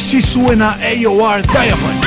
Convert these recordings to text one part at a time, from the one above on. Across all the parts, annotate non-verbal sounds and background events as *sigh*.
Así suena AOR Diamonds.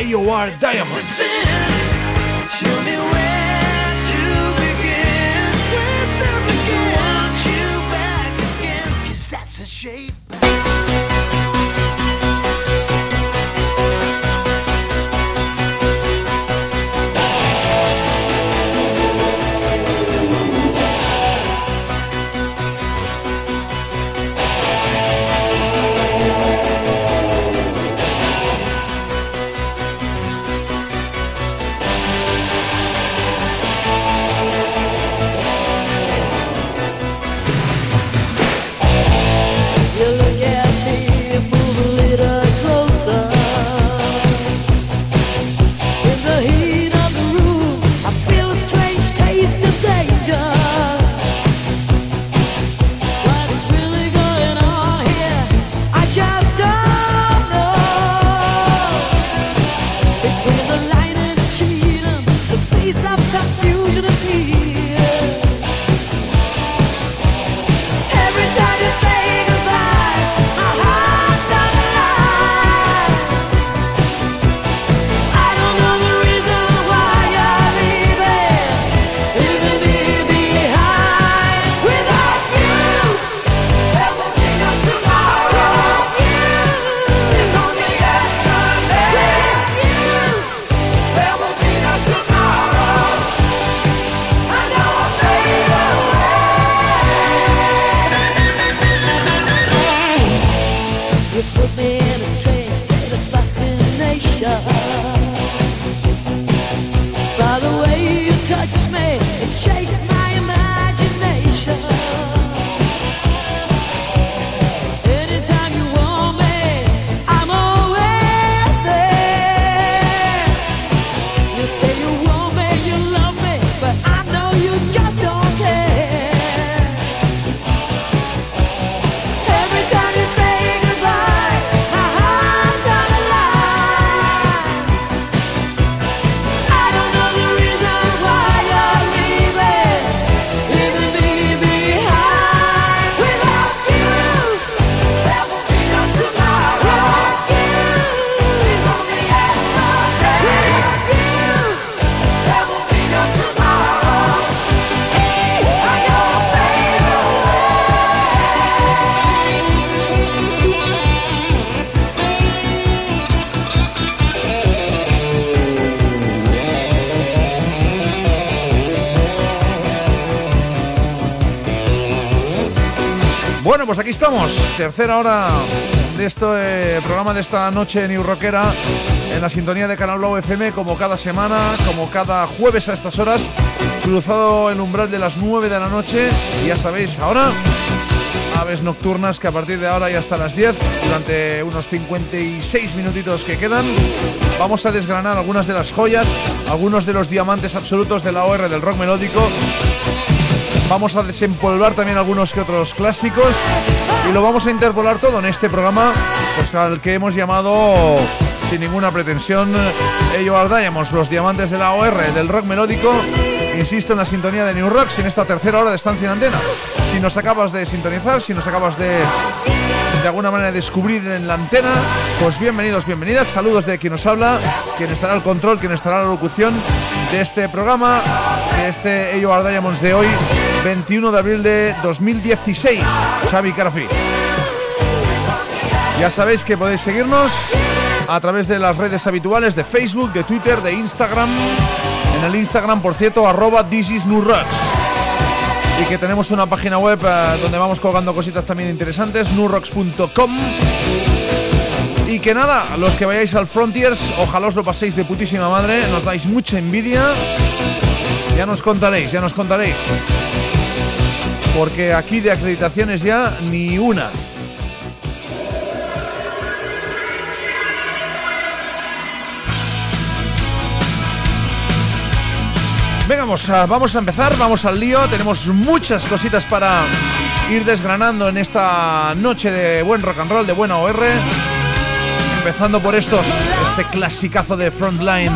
Suena AOR Diamonds. Pues aquí estamos, tercera hora de este programa de esta noche New Rockera en la sintonía de Canal Blau FM como cada semana, como cada jueves a estas horas, cruzado el umbral de las 9 de la noche y ya sabéis, ahora aves nocturnas que a partir de ahora y hasta las 10, durante unos 56 minutitos que quedan, vamos a desgranar algunas de las joyas, algunos de los diamantes absolutos de la OR del rock melódico Vamos a desempolvar también algunos que otros clásicos y lo vamos a interpolar todo en este programa, pues al que hemos llamado sin ninguna pretensión ello Diamonds, los diamantes de la OR, del rock melódico. Insisto en la sintonía de New Rocks en esta tercera hora de estancia en antena. Si nos acabas de sintonizar, si nos acabas de de alguna manera descubrir en la antena, pues bienvenidos, bienvenidas, saludos de quien nos habla, quien estará al control, quien estará la locución de este programa, de este Ello Diamonds de hoy, 21 de abril de 2016. Xavi Carafi. Ya sabéis que podéis seguirnos a través de las redes habituales de Facebook, de Twitter, de Instagram. En el Instagram, por cierto, arroba This Y que tenemos una página web eh, donde vamos colgando cositas también interesantes, nurrocks.com. Y que nada, los que vayáis al Frontiers, ojalá os lo paséis de putísima madre, nos dais mucha envidia. Ya nos contaréis, ya nos contaréis. Porque aquí de acreditaciones ya ni una. Venga, vamos a, empezar, vamos al lío. Tenemos muchas cositas para ir desgranando en esta noche de buen rock and roll, de buena OR. Empezando por estos, este clasicazo de Frontline.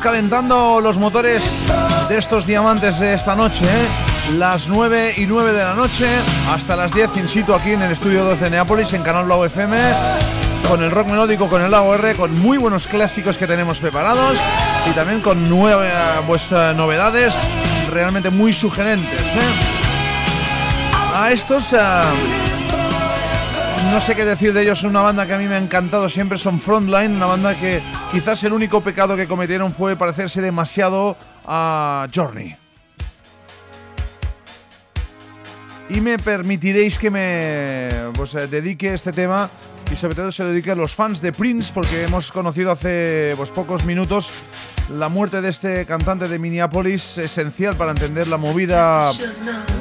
Calentando los motores de estos diamantes de esta noche. ¿eh? Las 9 y 9 de la noche hasta las 10 in situ aquí en el estudio 12 de Neápolis en Canal Blau FM con el rock melódico, con el AOR, con muy buenos clásicos que tenemos preparados y también con nueve, pues, eh, novedades realmente muy sugerentes. ¿eh? A estos no sé qué decir de ellos, una banda que a mí me ha encantado siempre, son Frontline, una banda que quizás el único pecado que cometieron fue parecerse demasiado a Journey. y me permitiréis que me pues, eh, dedique este tema y sobre todo se lo dedique a los fans de Prince porque hemos conocido hace pues, pocos minutos la muerte de este cantante de Minneapolis esencial para entender la movida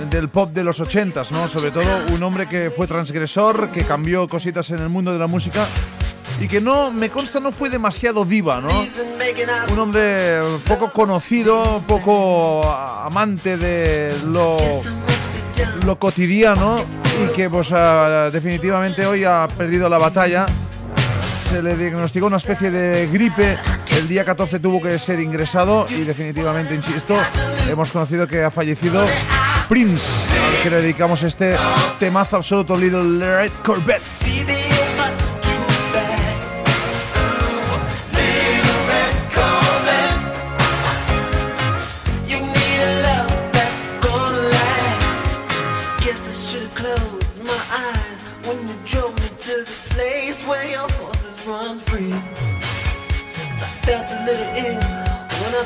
del pop de los 80s, ¿no? Sobre todo un hombre que fue transgresor, que cambió cositas en el mundo de la música y que no, me consta, no fue demasiado diva, ¿no? Un hombre poco conocido, poco amante de lo, lo cotidiano y que pues ah, definitivamente hoy ha perdido la batalla. Se le diagnosticó una especie de gripe el día 14 tuvo que ser ingresado y definitivamente, insisto, hemos conocido que ha fallecido Prince, al que le dedicamos este temazo absoluto Little Red Corvette.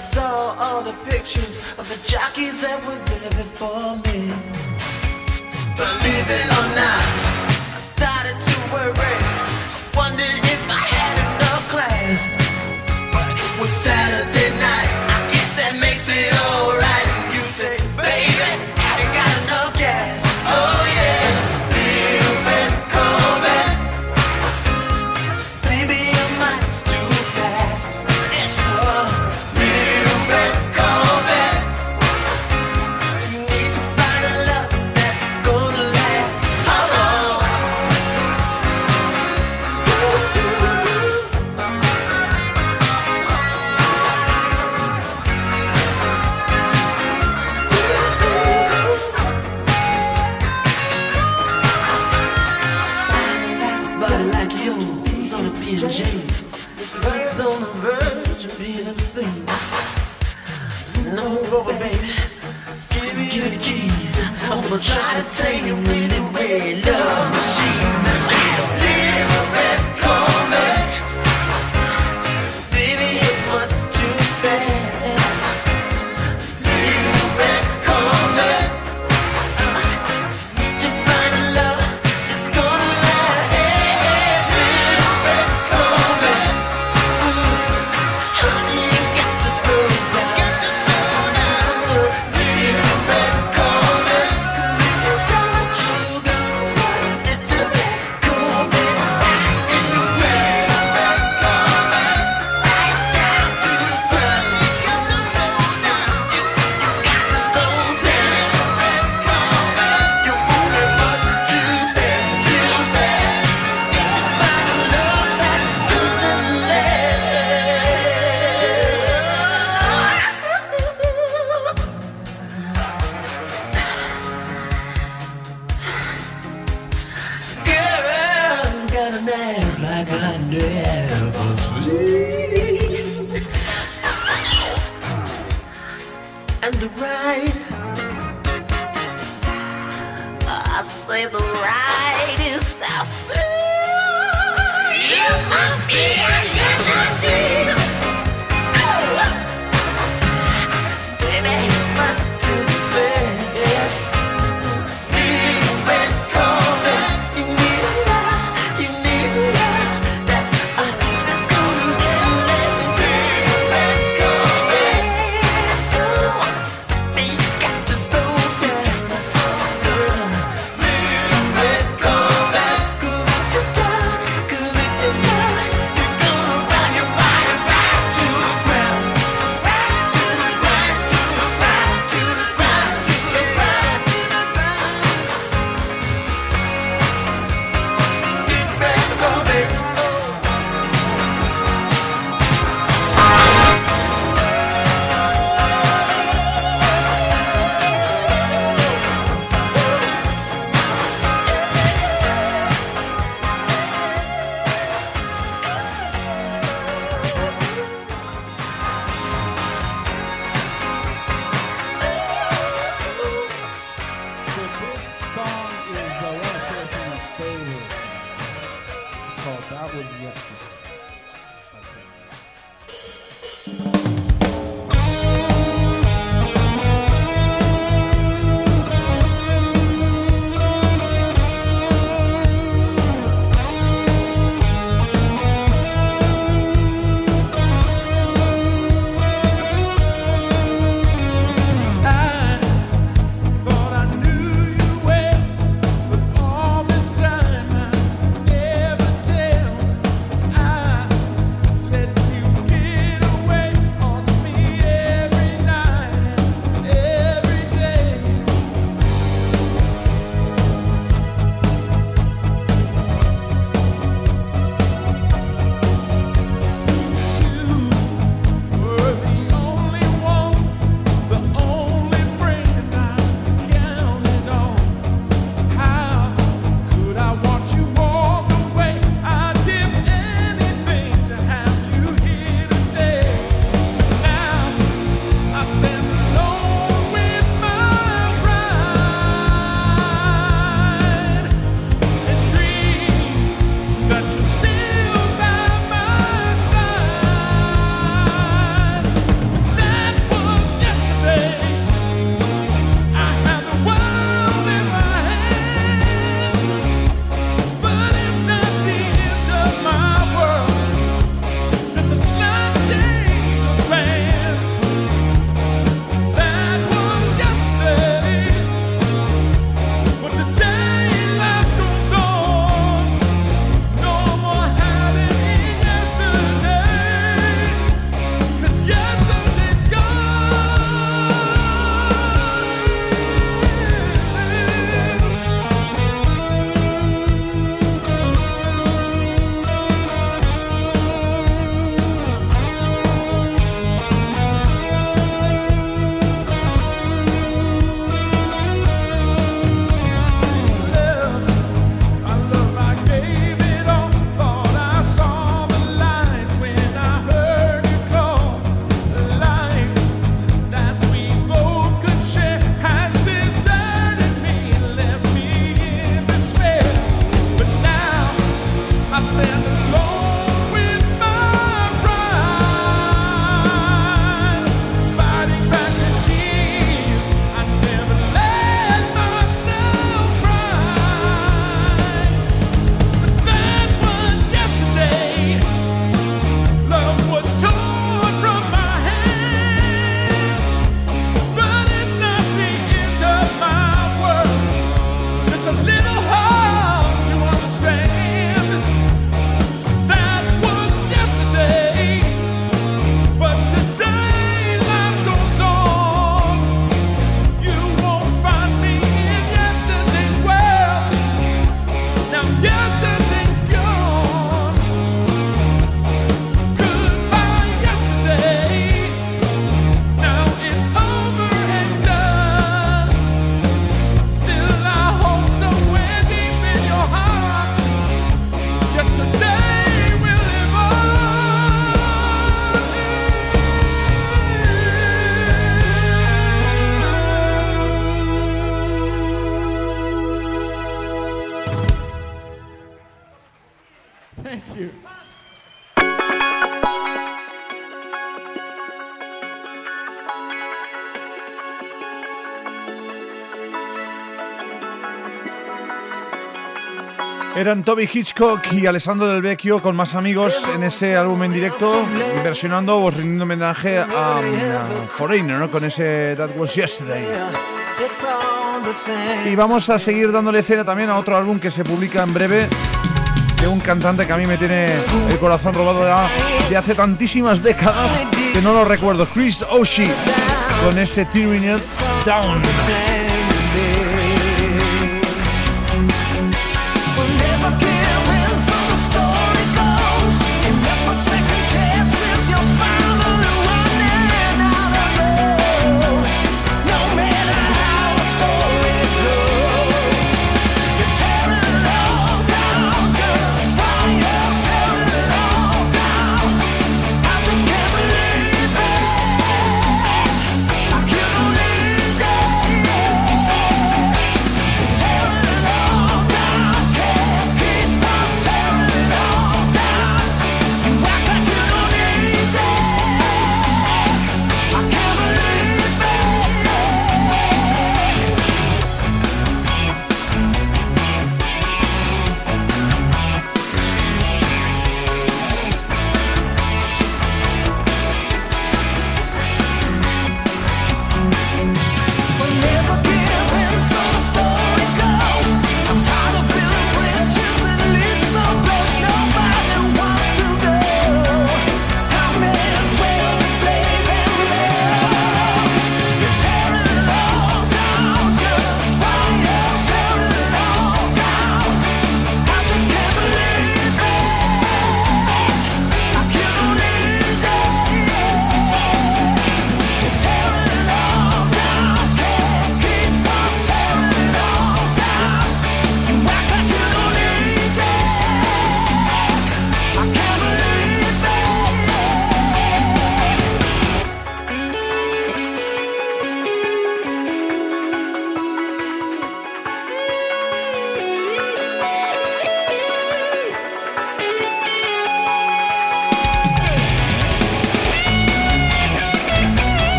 Saw all the pictures of the jockeys that were there before me. Believe it or not, I started to worry. I wondered Eran Toby Hitchcock y Alessandro Del Vecchio con más amigos en ese álbum en directo, versionando o rindiendo homenaje a, Foreigner, ¿no? con ese That Was Yesterday. Y vamos a seguir dándole escena también a otro álbum que se publica en breve de un cantante que a mí me tiene el corazón robado de hace tantísimas décadas que no lo recuerdo, Chris Oshie con ese Tearing Down.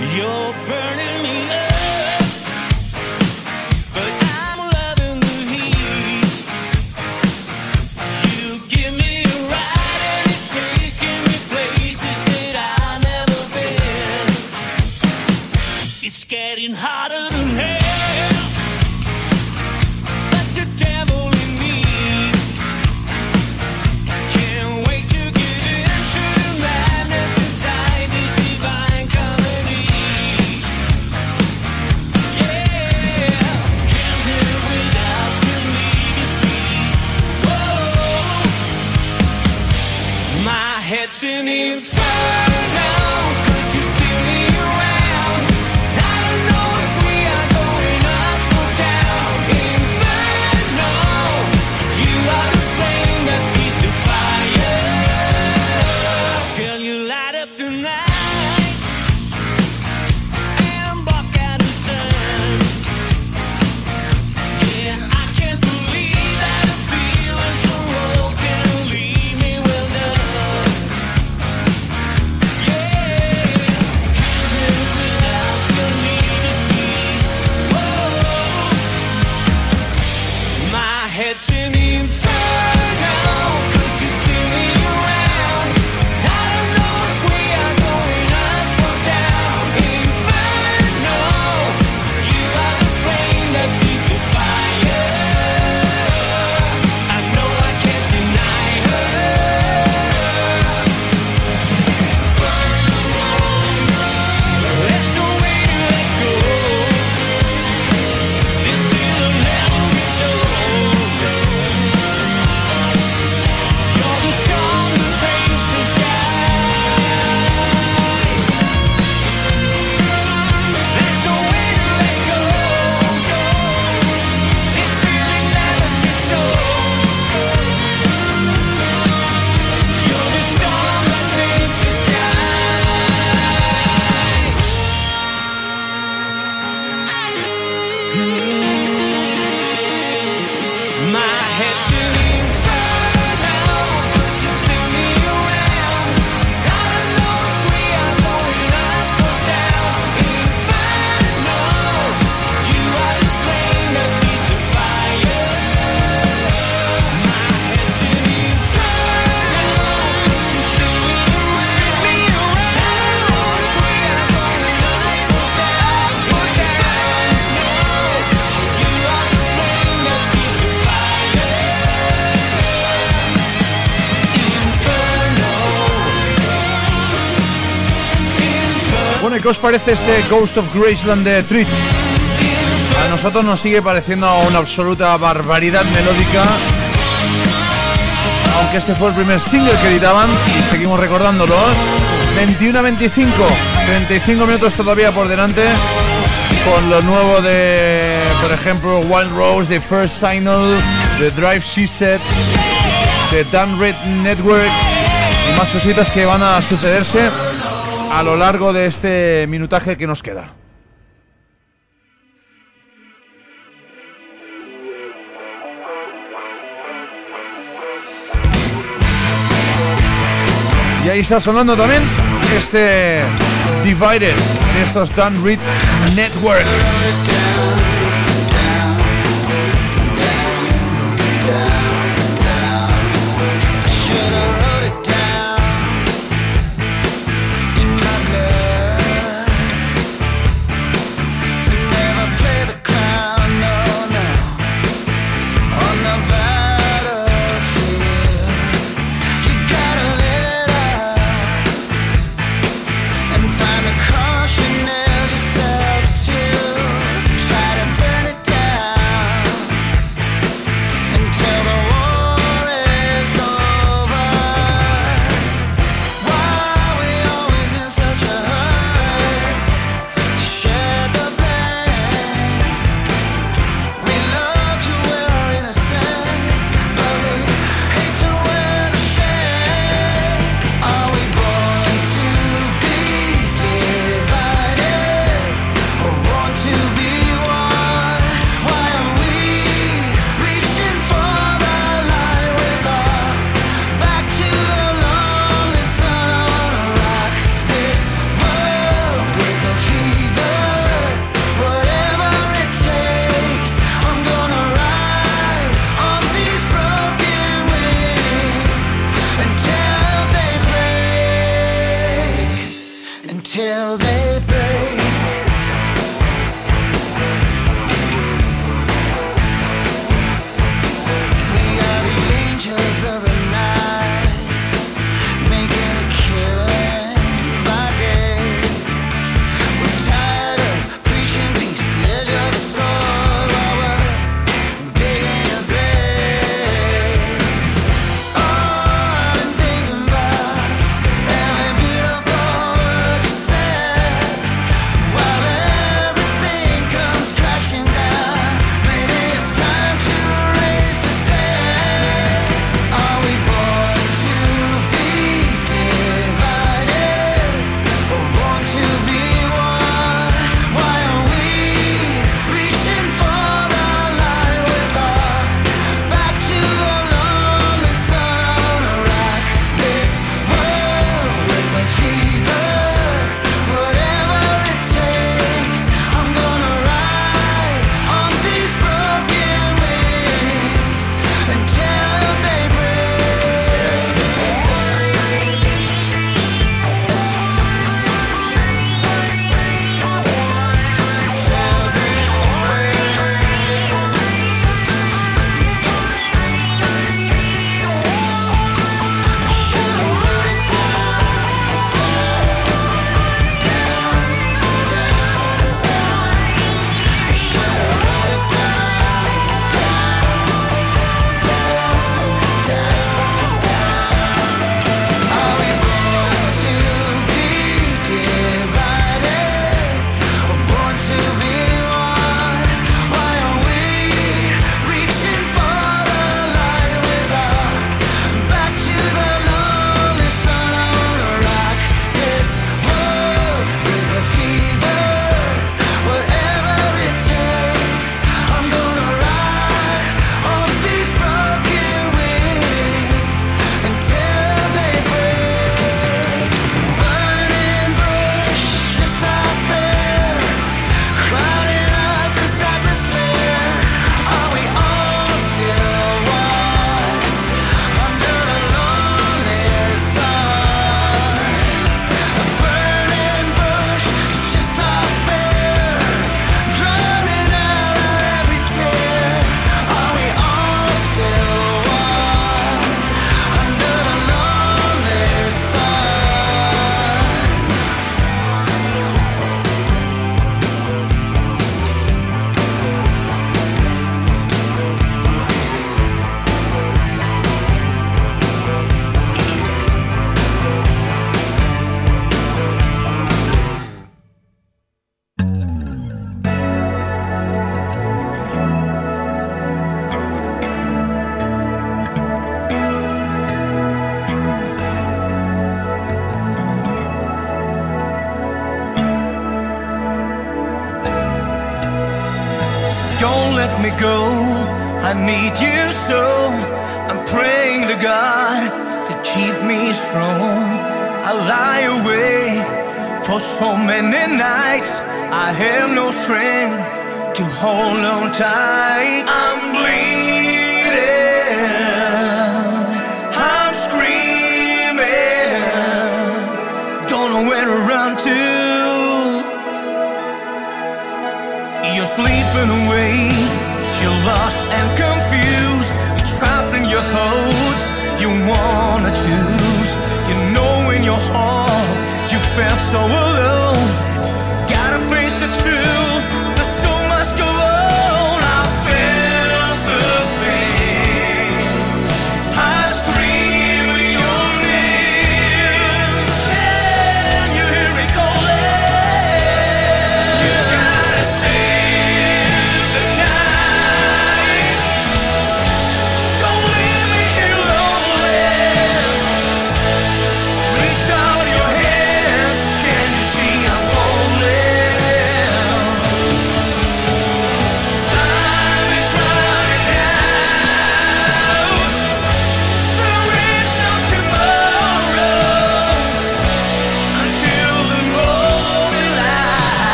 You're burning. ¿Qué os parece este Ghost of Graceland de Treat? A nosotros nos sigue pareciendo una absoluta barbaridad melódica. Aunque este fue el primer single que editaban y seguimos recordándolo. 21 a 25, 35 minutos todavía por delante. Con lo nuevo de, por ejemplo, Wild Rose, The First Signal, The Drive System, The Dan Red Network y más cositas que van a sucederse a lo largo de este minutaje que nos queda. Y ahí está sonando también este Divided de estos Dan Reed Network.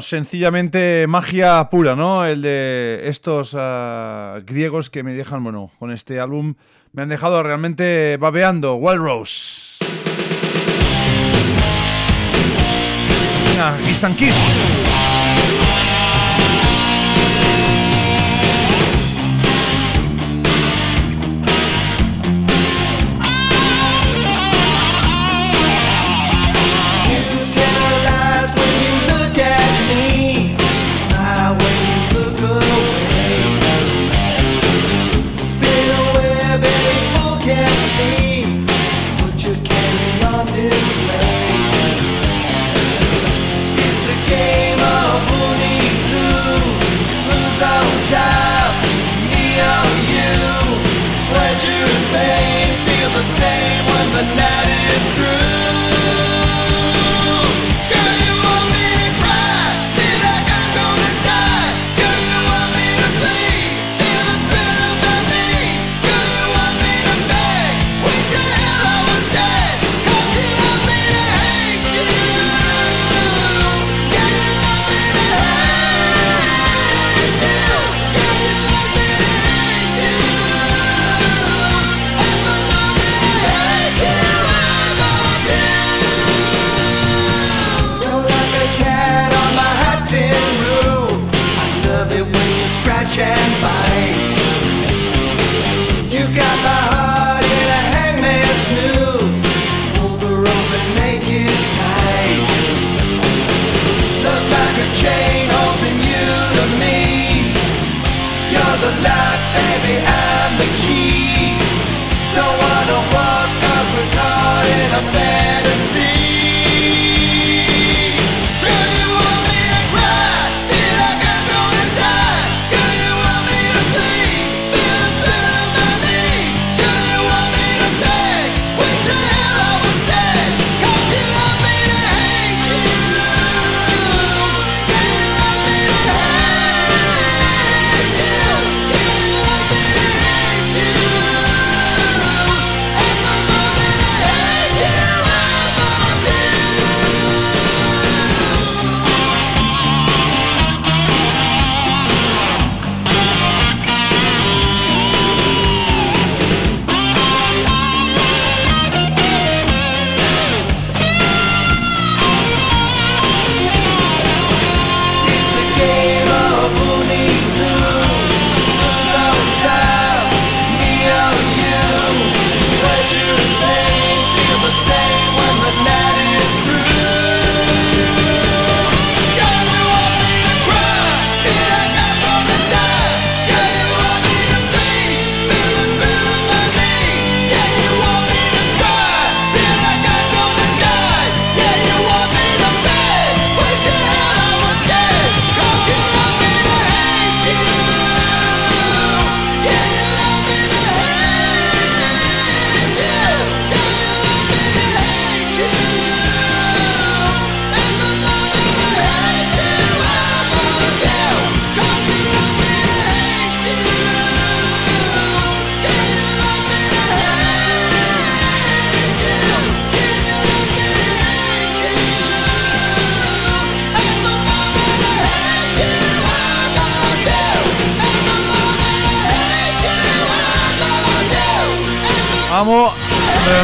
Sencillamente magia pura, ¿no? El de estos ah, griegos que me dejan, bueno, con este álbum me han dejado realmente babeando. Wild Rose. Venga,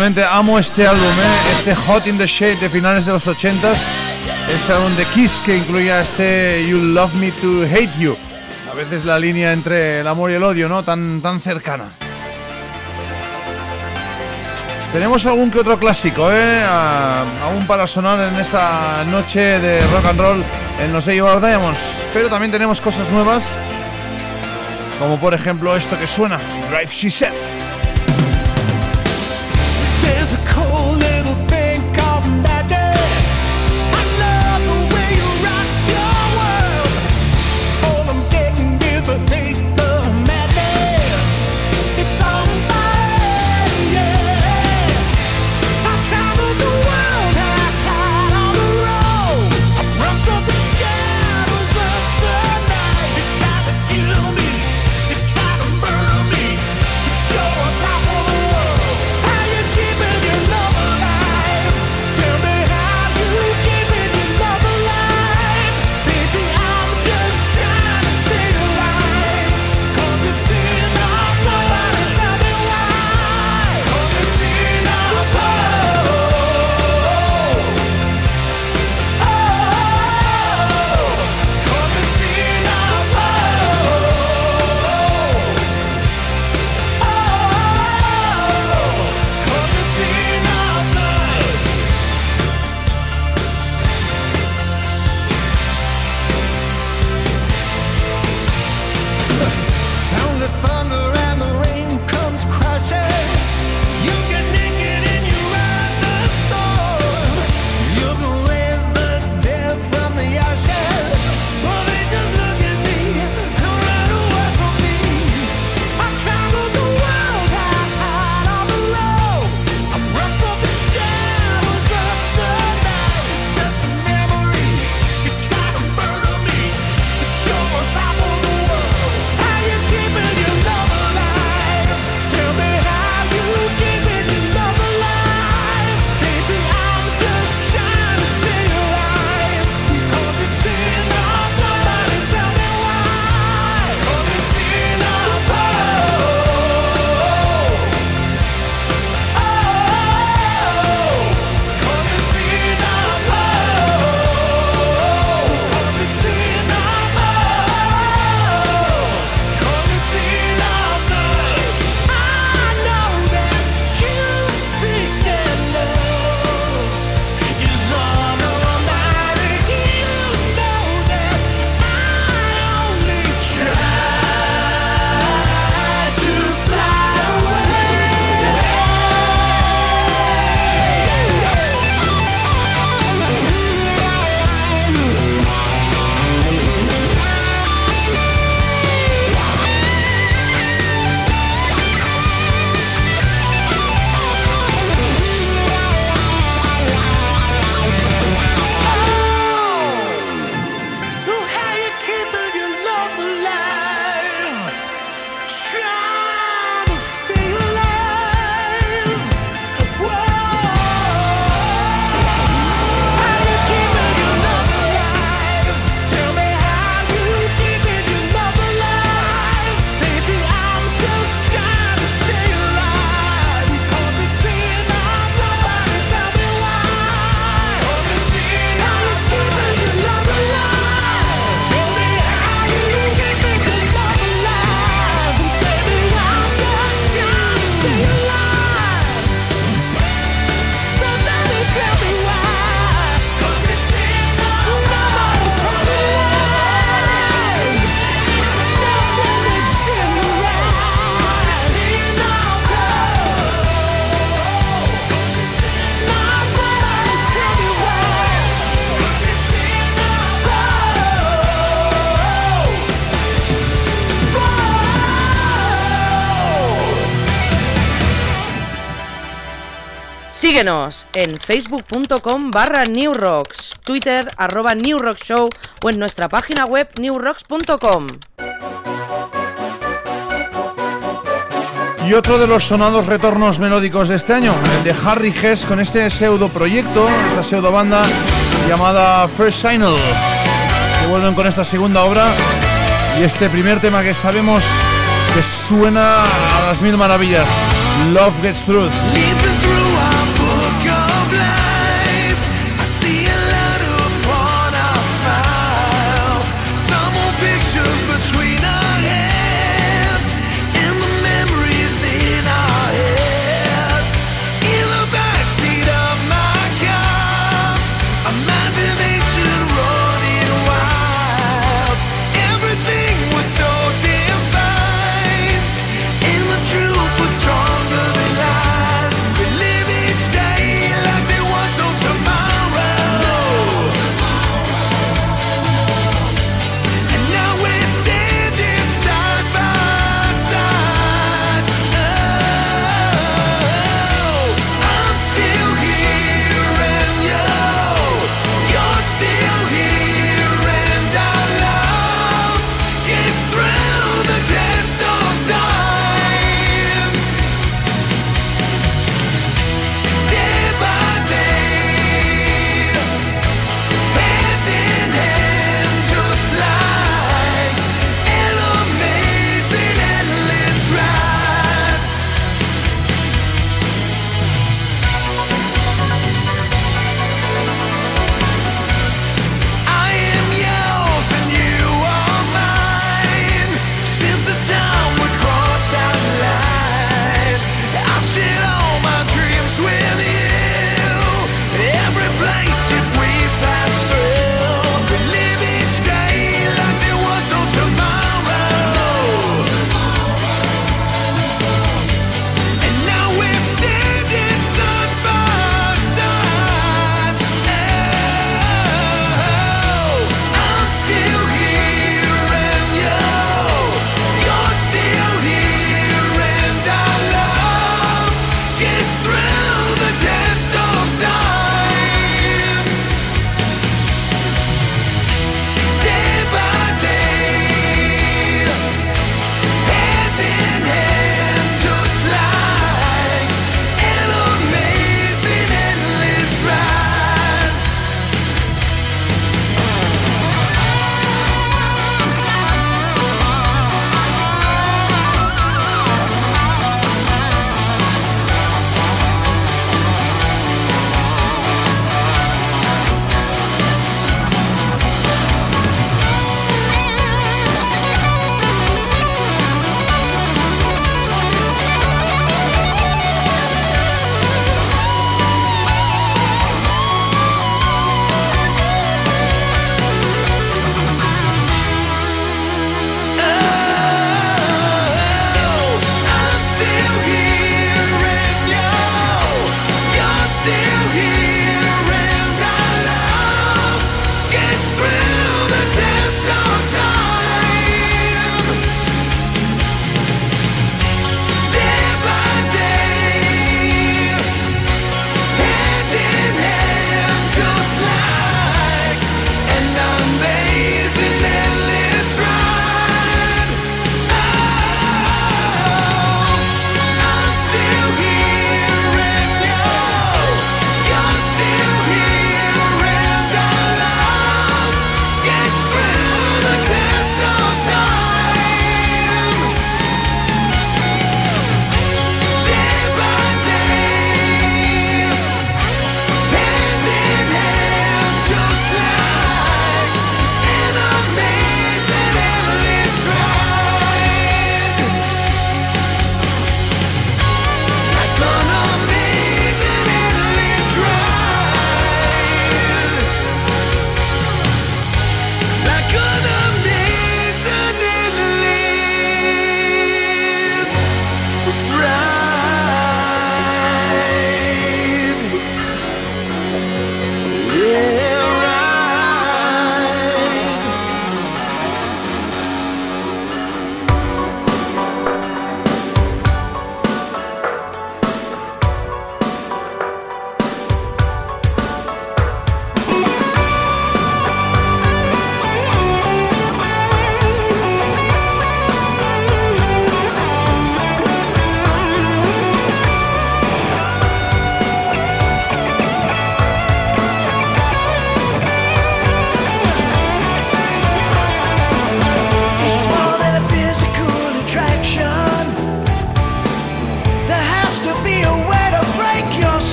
Sinceramente amo este álbum, ¿eh? este Hot in the Shade de finales de los 80s. Es álbum de Kiss que incluía este You Love Me to Hate You. A veces la línea entre el amor y el odio, ¿no? Tan, tan cercana. Tenemos algún que otro clásico, ¿eh? Aún para sonar en esta noche de rock and roll en los Eibar Diamonds. Pero también tenemos cosas nuevas, como por ejemplo esto que suena, Drive She Set. Síguenos en facebook.com barra newrocks, twitter arroba newrockshow o en nuestra página web newrocks.com. Y otro de los sonados retornos melódicos de este año, el de Harry Hess con este pseudo proyecto, esta pseudo banda llamada First Signal, que vuelven con esta segunda obra y este primer tema que sabemos que suena a las mil maravillas, Love Gets Truth.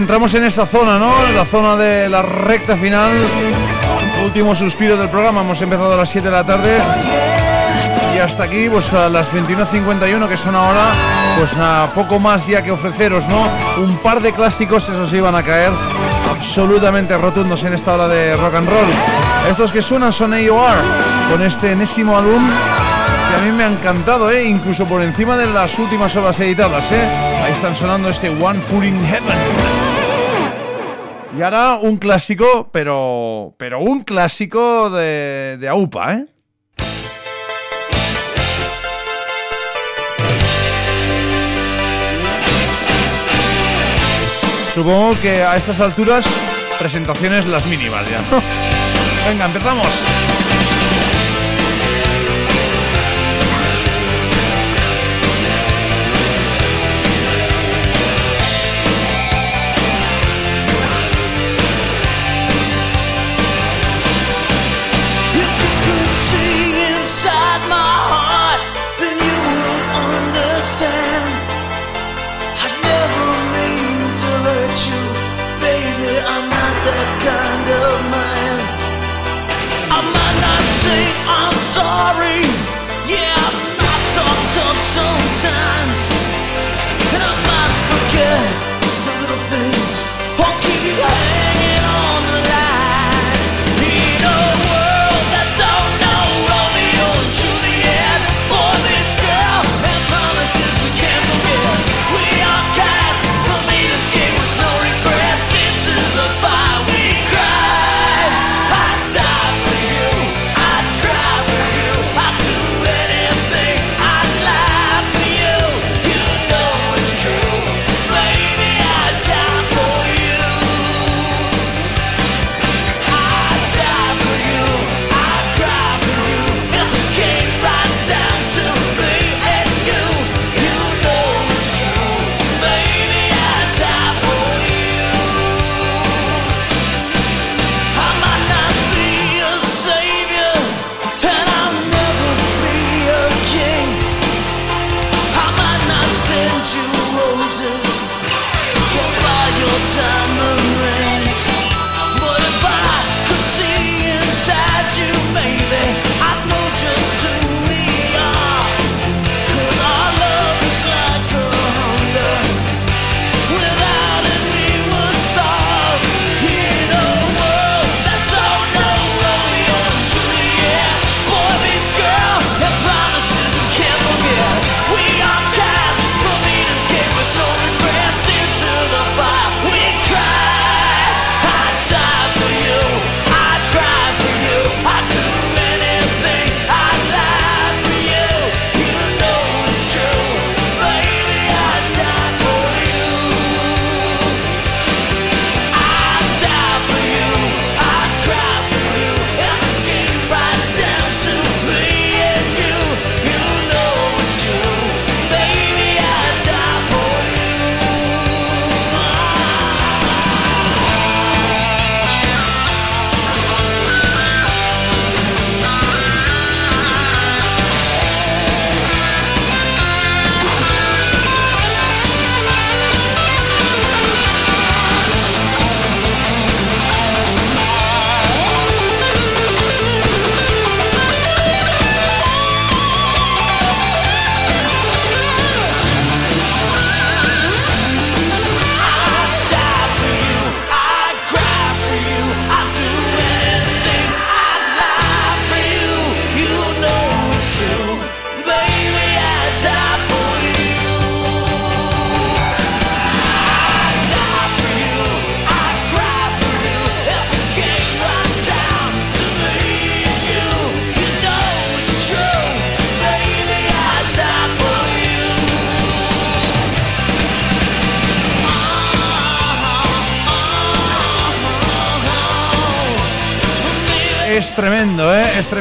Entramos en esa zona, ¿no? En la zona de la recta final. Último suspiro del programa. Hemos empezado a las 7 de la tarde. Y hasta aquí, pues a las 21.51 que son ahora, pues nada, poco más ya que ofreceros, ¿no? Un par de clásicos, esos iban a caer absolutamente rotundos en esta hora de rock and roll. Estos que suenan son AOR, con este enésimo álbum que a mí me ha encantado, ¿eh? incluso por encima de las últimas obras editadas. ¿eh? Ahí están sonando este One Foot in Heaven. Y ahora un clásico, pero, pero un clásico de, de AUPA, ¿eh? Supongo que a estas alturas presentaciones las mínimas ya. *laughs* Venga, empezamos.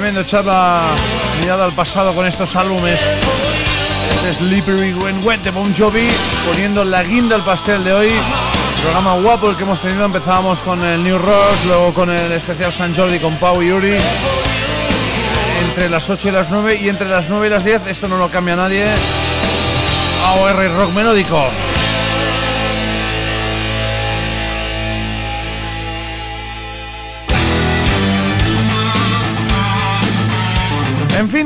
Tremendo echar la mirada al pasado con estos álbumes. Este Slippery When Wet de Bon Jovi, poniendo la guinda al pastel de hoy. Programa guapo el que hemos tenido. Empezábamos con el New Rock, luego con el especial San Jordi con Pau y Yuri. Entre las 8 y las 9 y entre las 9 y las 10, esto no lo cambia nadie. AOR Rock Melódico.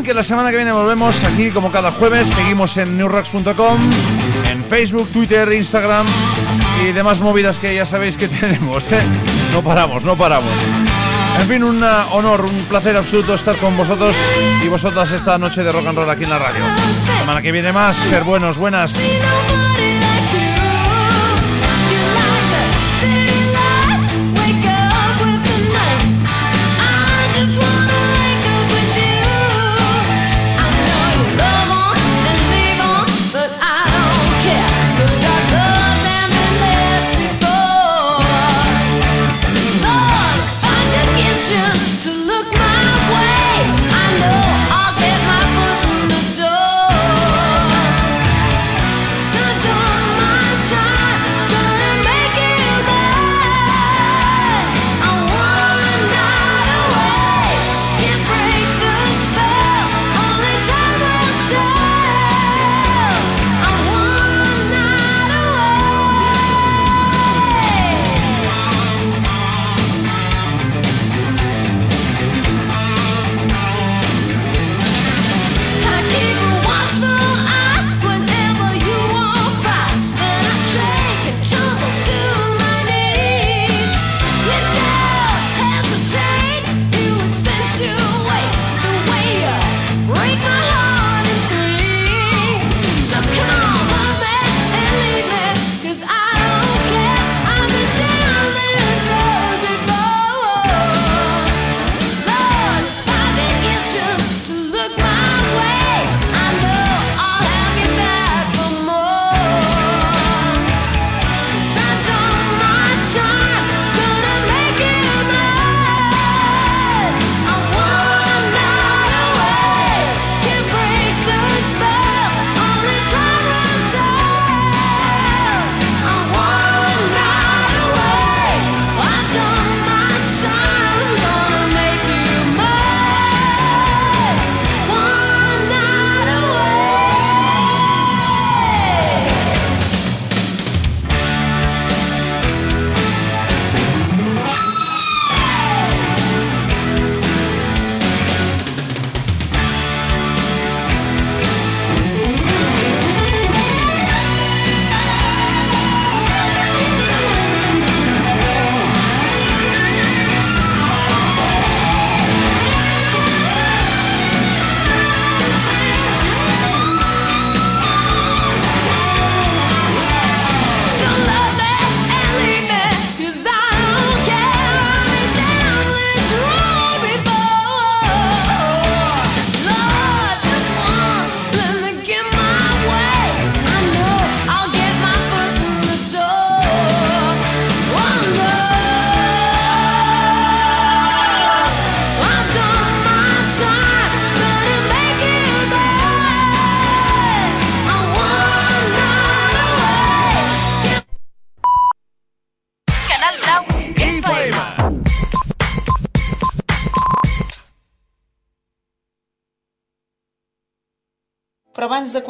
Que la semana que viene volvemos aquí como cada jueves. Seguimos en newrocks.com, en Facebook, Twitter, Instagram y demás movidas que ya sabéis que *laughs* tenemos. ¿eh? No paramos, no paramos. En fin, un uh, honor, un placer absoluto estar con vosotros y vosotras esta noche de rock and roll aquí en la radio. Semana que viene más, ser buenos, buenas.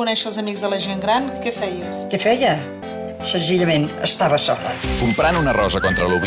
Conèixer els amics de la gent gran, què feies? Què feia? Senzillament estava sola. Comprant una rosa contra l'obesitat